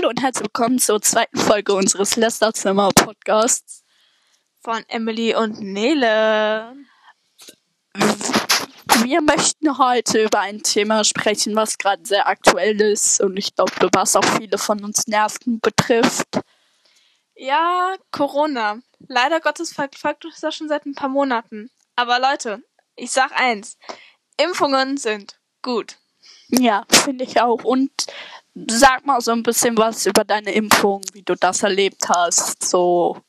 Hallo und herzlich willkommen zur zweiten Folge unseres Lesterzimmer Podcasts von Emily und Nele. Wir möchten heute über ein Thema sprechen, was gerade sehr aktuell ist und ich glaube, was auch viele von uns Nerven betrifft. Ja, Corona. Leider Gottes verfolgt uns das schon seit ein paar Monaten. Aber Leute, ich sag eins. Impfungen sind gut. Ja, finde ich auch. Und sag mal so ein bisschen was über deine Impfung, wie du das erlebt hast. So.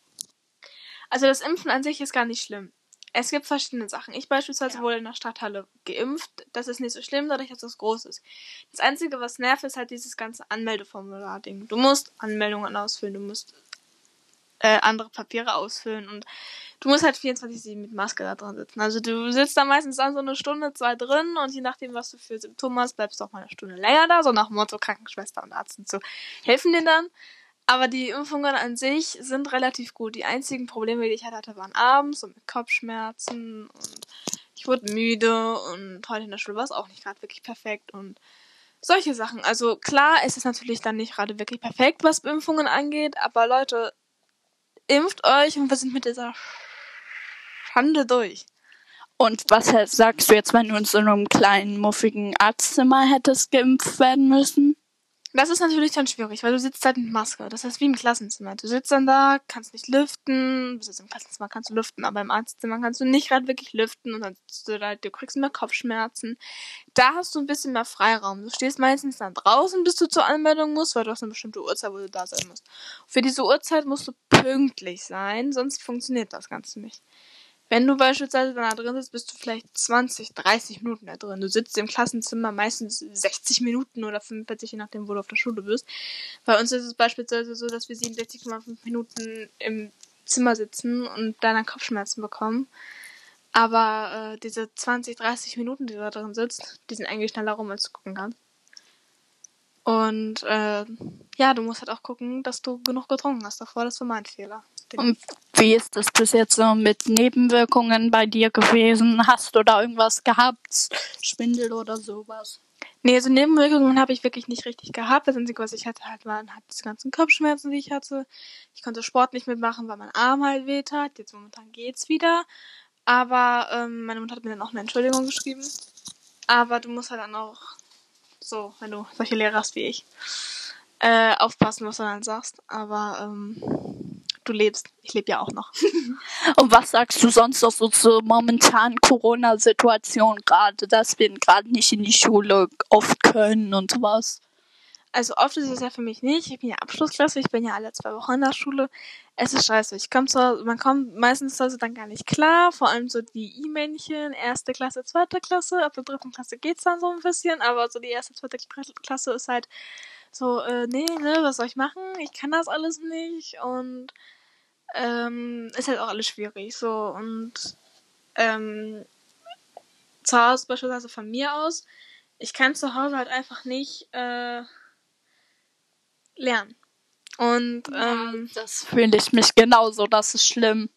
Also das Impfen an sich ist gar nicht schlimm. Es gibt verschiedene Sachen. Ich beispielsweise Ja. wurde in der Stadthalle geimpft. Das ist nicht so schlimm, dadurch, dass das groß ist. Das Einzige, was nervt, ist halt dieses ganze Anmeldeformular-Ding. Du musst Anmeldungen ausfüllen, du musst äh, andere Papiere ausfüllen und du musst halt 24-7 mit Maske da drin sitzen. Also du sitzt da meistens dann so eine Stunde, zwei drin und je nachdem, was du für Symptome hast, bleibst du auch mal eine Stunde länger da, so nach Motto Krankenschwester und Arzt und so helfen dir dann. Aber die Impfungen an sich sind relativ gut. Die einzigen Probleme, die ich halt hatte, waren abends so mit Kopfschmerzen und ich wurde müde und heute in der Schule war es auch nicht gerade wirklich perfekt und solche Sachen. Also klar, es ist natürlich dann nicht gerade wirklich perfekt, was Impfungen angeht, aber Leute, impft euch und wir sind mit dieser Schande durch. Und was sagst du jetzt, wenn du in so einem kleinen, muffigen Arztzimmer hättest geimpft werden müssen? Das ist natürlich dann schwierig, weil du sitzt halt mit Maske. Das heißt wie im Klassenzimmer. Du sitzt dann da, kannst nicht lüften. Du sitzt im Klassenzimmer, kannst du lüften, aber im Arztzimmer kannst du nicht gerade wirklich lüften und dann sitzt du da, du kriegst mehr Kopfschmerzen. Da hast du ein bisschen mehr Freiraum. Du stehst meistens dann draußen, bis du zur Anmeldung musst, weil du hast eine bestimmte Uhrzeit, wo du da sein musst. Für diese Uhrzeit musst du pünktlich sein, sonst funktioniert das Ganze nicht. Wenn du beispielsweise da drin sitzt, bist du vielleicht 20, 30 Minuten da drin. Du sitzt im Klassenzimmer meistens 60 Minuten oder 45, je nachdem, wo du auf der Schule bist. Bei uns ist es beispielsweise so, dass wir 67,5 Minuten im Zimmer sitzen und dann Kopfschmerzen bekommen. Aber äh, diese 20, 30 Minuten, die du da drin sitzt, die sind eigentlich schneller rum, als du gucken kannst. Und äh, ja, du musst halt auch gucken, dass du genug getrunken hast davor. Das war mein Fehler. Und wie ist das bis jetzt so mit Nebenwirkungen bei dir gewesen? Hast du da irgendwas gehabt? Schwindel oder sowas? Nee, also Nebenwirkungen habe ich wirklich nicht richtig gehabt. Das Einzige, was ich hatte, halt waren halt diese ganzen Kopfschmerzen, die ich hatte. Ich konnte Sport nicht mitmachen, weil mein Arm halt weht hat. Jetzt momentan geht's wieder. Aber ähm, meine Mutter hat mir dann auch eine Entschuldigung geschrieben. Aber du musst halt dann auch so, wenn du solche Lehrer hast wie ich, äh, aufpassen, was du dann sagst. Aber ähm, du lebst. Ich lebe ja auch noch. Und was sagst du sonst noch so zur momentanen Corona-Situation gerade, dass wir gerade nicht in die Schule oft können und sowas? Also oft ist es ja für mich nicht. Ich bin ja Abschlussklasse, ich bin ja alle zwei Wochen in der Schule. Es ist scheiße. Ich komm Hause, man kommt meistens Hause dann gar nicht klar. Vor allem so die E-Männchen, erste Klasse, zweite Klasse. Ab der dritten Klasse geht's dann so ein bisschen, aber so die erste, zweite Klasse ist halt so, äh, nee, ne, was soll ich machen? Ich kann das alles nicht und ähm, ist halt auch alles schwierig. So und ähm, zu Hause beispielsweise von mir aus, ich kann zu Hause halt einfach nicht äh, lernen. Und ähm, Das fühle ich mich genauso, das ist schlimm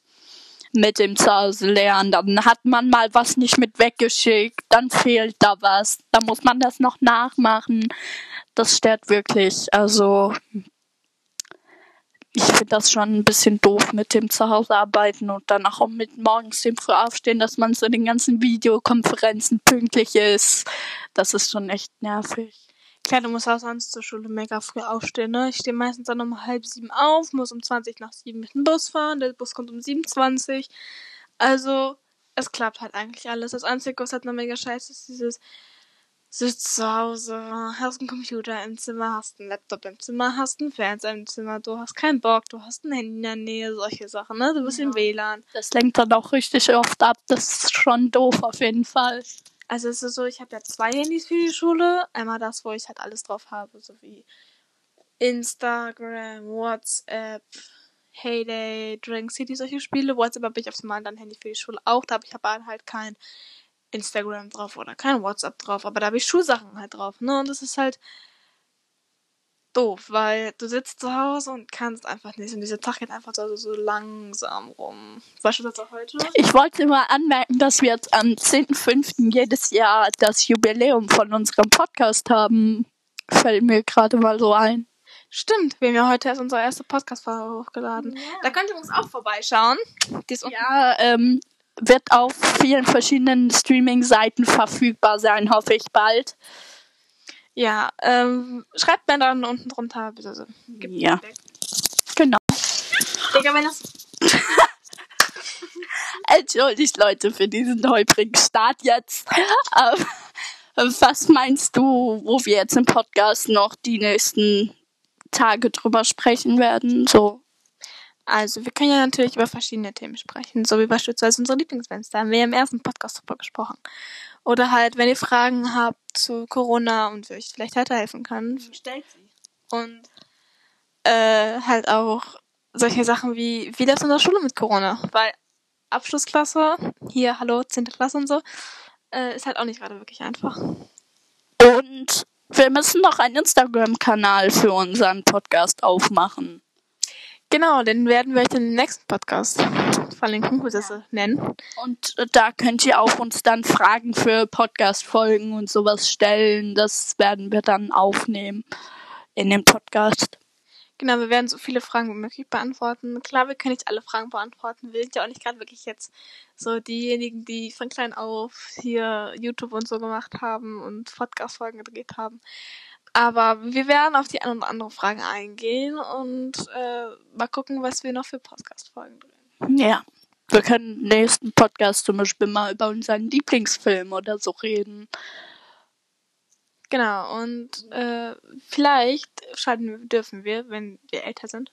mit dem Zuhause lernen. Dann hat man mal was nicht mit weggeschickt, dann fehlt da was, dann muss man das noch nachmachen. Das stört wirklich. Also ich finde das schon ein bisschen doof mit dem Zuhausearbeiten und danach auch mit morgens dem früh aufstehen, dass man zu den ganzen Videokonferenzen pünktlich ist. Das ist schon echt nervig. klar, du musst auch sonst zur Schule mega früh aufstehen, ne? Ich stehe meistens dann um halb sieben auf, muss um 20 nach sieben mit dem Bus fahren, der Bus kommt um 27. Also, es klappt halt eigentlich alles. Das Einzige, was halt noch mega scheiße ist, dieses sitzt zu Hause, hast einen Computer im Zimmer, hast einen Laptop im Zimmer, hast einen Fernseher im Zimmer, du hast keinen Bock, du hast ein Handy in der Nähe, solche Sachen, ne? Du bist im Ja. WLAN. Das lenkt dann auch richtig oft ab. Das ist schon doof auf jeden Fall. Also es ist so, ich habe ja zwei Handys für die Schule. Einmal das, wo ich halt alles drauf habe, so wie Instagram, WhatsApp, Heyday, Drink City, solche Spiele. WhatsApp habe ich auf dem anderen Handy für die Schule auch. Da habe ich aber halt kein Instagram drauf oder kein WhatsApp drauf. Aber da habe ich Schulsachen halt drauf, ne? Und das ist halt doof, weil du sitzt zu Hause und kannst einfach nicht. Und dieser Tag geht einfach so, so langsam rum. Beispielsweise heute. Ich wollte mal anmerken, dass wir jetzt am 10.05. jedes Jahr das Jubiläum von unserem Podcast haben. Fällt mir gerade mal so ein. Stimmt, wir haben ja heute erst unsere erste Podcast-Folge hochgeladen. Ja. Da könnt ihr uns auch vorbeischauen. Ist Ja, ähm, wird auf vielen verschiedenen Streaming-Seiten verfügbar sein, hoffe ich bald. Ja, ähm, schreibt mir dann unten drunter, bitte. so. Gebt Ja. Genau. Digga, wenn das. Entschuldigt Leute für diesen holprigen Start jetzt. Ähm, was meinst du, wo wir jetzt im Podcast noch die nächsten Tage drüber sprechen werden? So. Also, wir können ja natürlich über verschiedene Themen sprechen, so wie beispielsweise unsere Lieblingsbands. Da haben wir ja im ersten Podcast drüber gesprochen. Oder halt, wenn ihr Fragen habt zu Corona und wir euch vielleicht weiterhelfen kann. Stellt sie. Und äh, halt auch solche Sachen wie, wie läuft es in der Schule mit Corona? Weil Abschlussklasse, hier, hallo, 10. Klasse und so, äh, ist halt auch nicht gerade wirklich einfach. Und wir müssen noch einen Instagram-Kanal für unseren Podcast aufmachen. Genau, den werden wir euch in den nächsten Podcast verlinken, wir das nennen. Und äh, da könnt ihr auch uns dann Fragen für Podcast-Folgen und sowas stellen. Das werden wir dann aufnehmen in dem Podcast. Genau, wir werden so viele Fragen wie möglich beantworten. Klar, wir können nicht alle Fragen beantworten. Wir sind ja auch nicht gerade wirklich jetzt so diejenigen, die von klein auf hier YouTube und so gemacht haben und Podcast-Folgen gedreht haben. Aber wir werden auf die eine oder andere Frage eingehen und äh, mal gucken, was wir noch für Podcast-Folgen drehen. Ja. Wir können im nächsten Podcast zum Beispiel mal über unseren Lieblingsfilm oder so reden. Genau, und äh, vielleicht schalten wir, dürfen wir, wenn wir älter sind,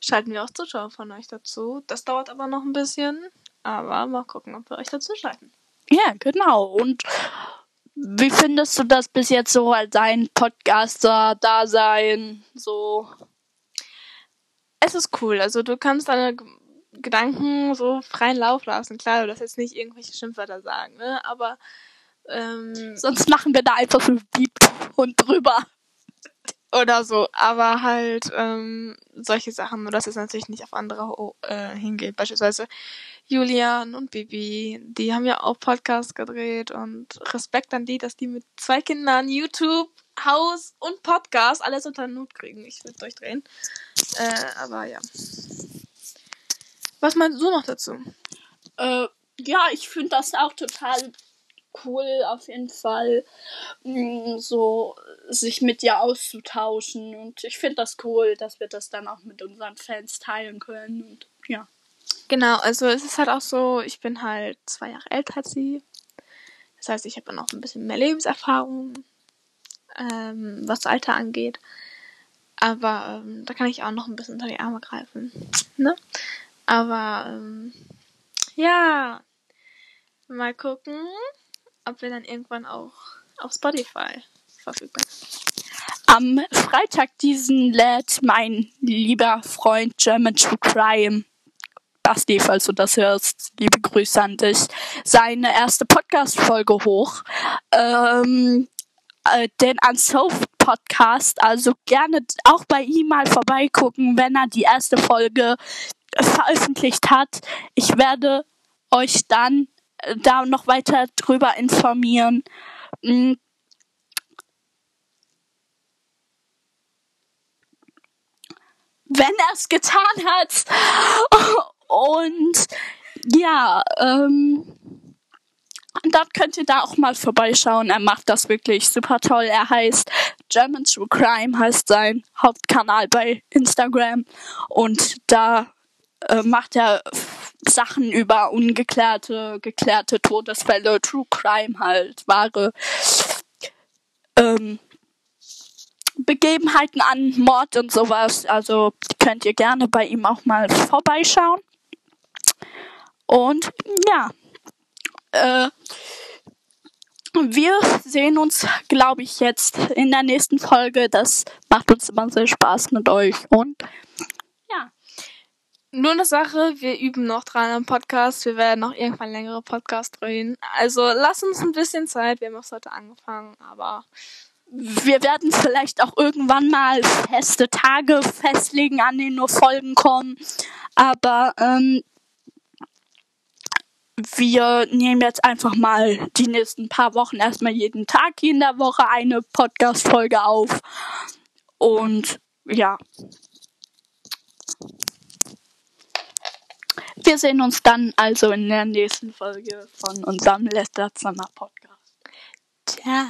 schalten wir auch Zuschauer von euch dazu. Das dauert aber noch ein bisschen, aber mal gucken, ob wir euch dazu schalten. Ja, genau. Und wie findest du das bis jetzt so als ein Podcaster-Dasein? So. Es ist cool, also du kannst deine Gedanken so freien Lauf lassen. Klar, du darfst jetzt nicht irgendwelche Schimpfwörter sagen, ne? Aber ähm, Sonst machen wir da einfach so Beep und drüber. Oder so, aber halt ähm, solche Sachen, nur dass es natürlich nicht auf andere oh, äh, hingeht. Beispielsweise Julian und Bibi, die haben ja auch Podcasts gedreht und Respekt an die, dass die mit zwei Kindern YouTube, Haus und Podcast alles unter den Hut kriegen. Ich würde durchdrehen. Äh, aber ja. Was meinst du noch dazu? Äh, ja, ich finde das auch total cool, auf jeden Fall, mh, so sich mit dir auszutauschen. Und ich finde das cool, dass wir das dann auch mit unseren Fans teilen können. Und ja. Genau, also es ist halt auch so, ich bin halt zwei Jahre älter als sie. Das heißt, ich habe noch ein bisschen mehr Lebenserfahrung, ähm, was Alter angeht. Aber ähm, da kann ich auch noch ein bisschen unter die Arme greifen. Ne? Aber ähm, ja, mal gucken, ob wir dann irgendwann auch auf Spotify verfügbar sind. Am Freitag diesen lädt mein lieber Freund German True Crime, Basti, falls du das hörst, liebe Grüße an dich, seine erste Podcast-Folge hoch. Ähm, äh, den Unsolved Podcast, also gerne auch bei ihm mal vorbeigucken, wenn er die erste Folge veröffentlicht hat. Ich werde euch dann da noch weiter drüber informieren. Mm, wenn er es getan hat. Und ja, ähm, dann könnt ihr da auch mal vorbeischauen. Er macht das wirklich super toll. Er heißt German True Crime, heißt sein Hauptkanal bei Instagram. Und da äh, macht er Sachen über ungeklärte, geklärte Todesfälle, True Crime halt, wahre ähm, Begebenheiten an Mord und sowas. Also könnt ihr gerne bei ihm auch mal vorbeischauen. Und ja, äh, wir sehen uns, glaube ich, jetzt in der nächsten Folge. Das macht uns immer sehr Spaß mit euch. Und Nur eine Sache, wir üben noch dran am Podcast. Wir werden noch irgendwann längere Podcasts drehen. Also lass uns ein bisschen Zeit. Wir haben erst heute angefangen, aber wir werden vielleicht auch irgendwann mal feste Tage festlegen, an denen nur Folgen kommen. Aber ähm, wir nehmen jetzt einfach mal die nächsten paar Wochen erstmal jeden Tag in der Woche eine Podcast-Folge auf. Und ja. Wir sehen uns dann also in der nächsten Folge von unserem Lesterzimmer Podcast. Ciao.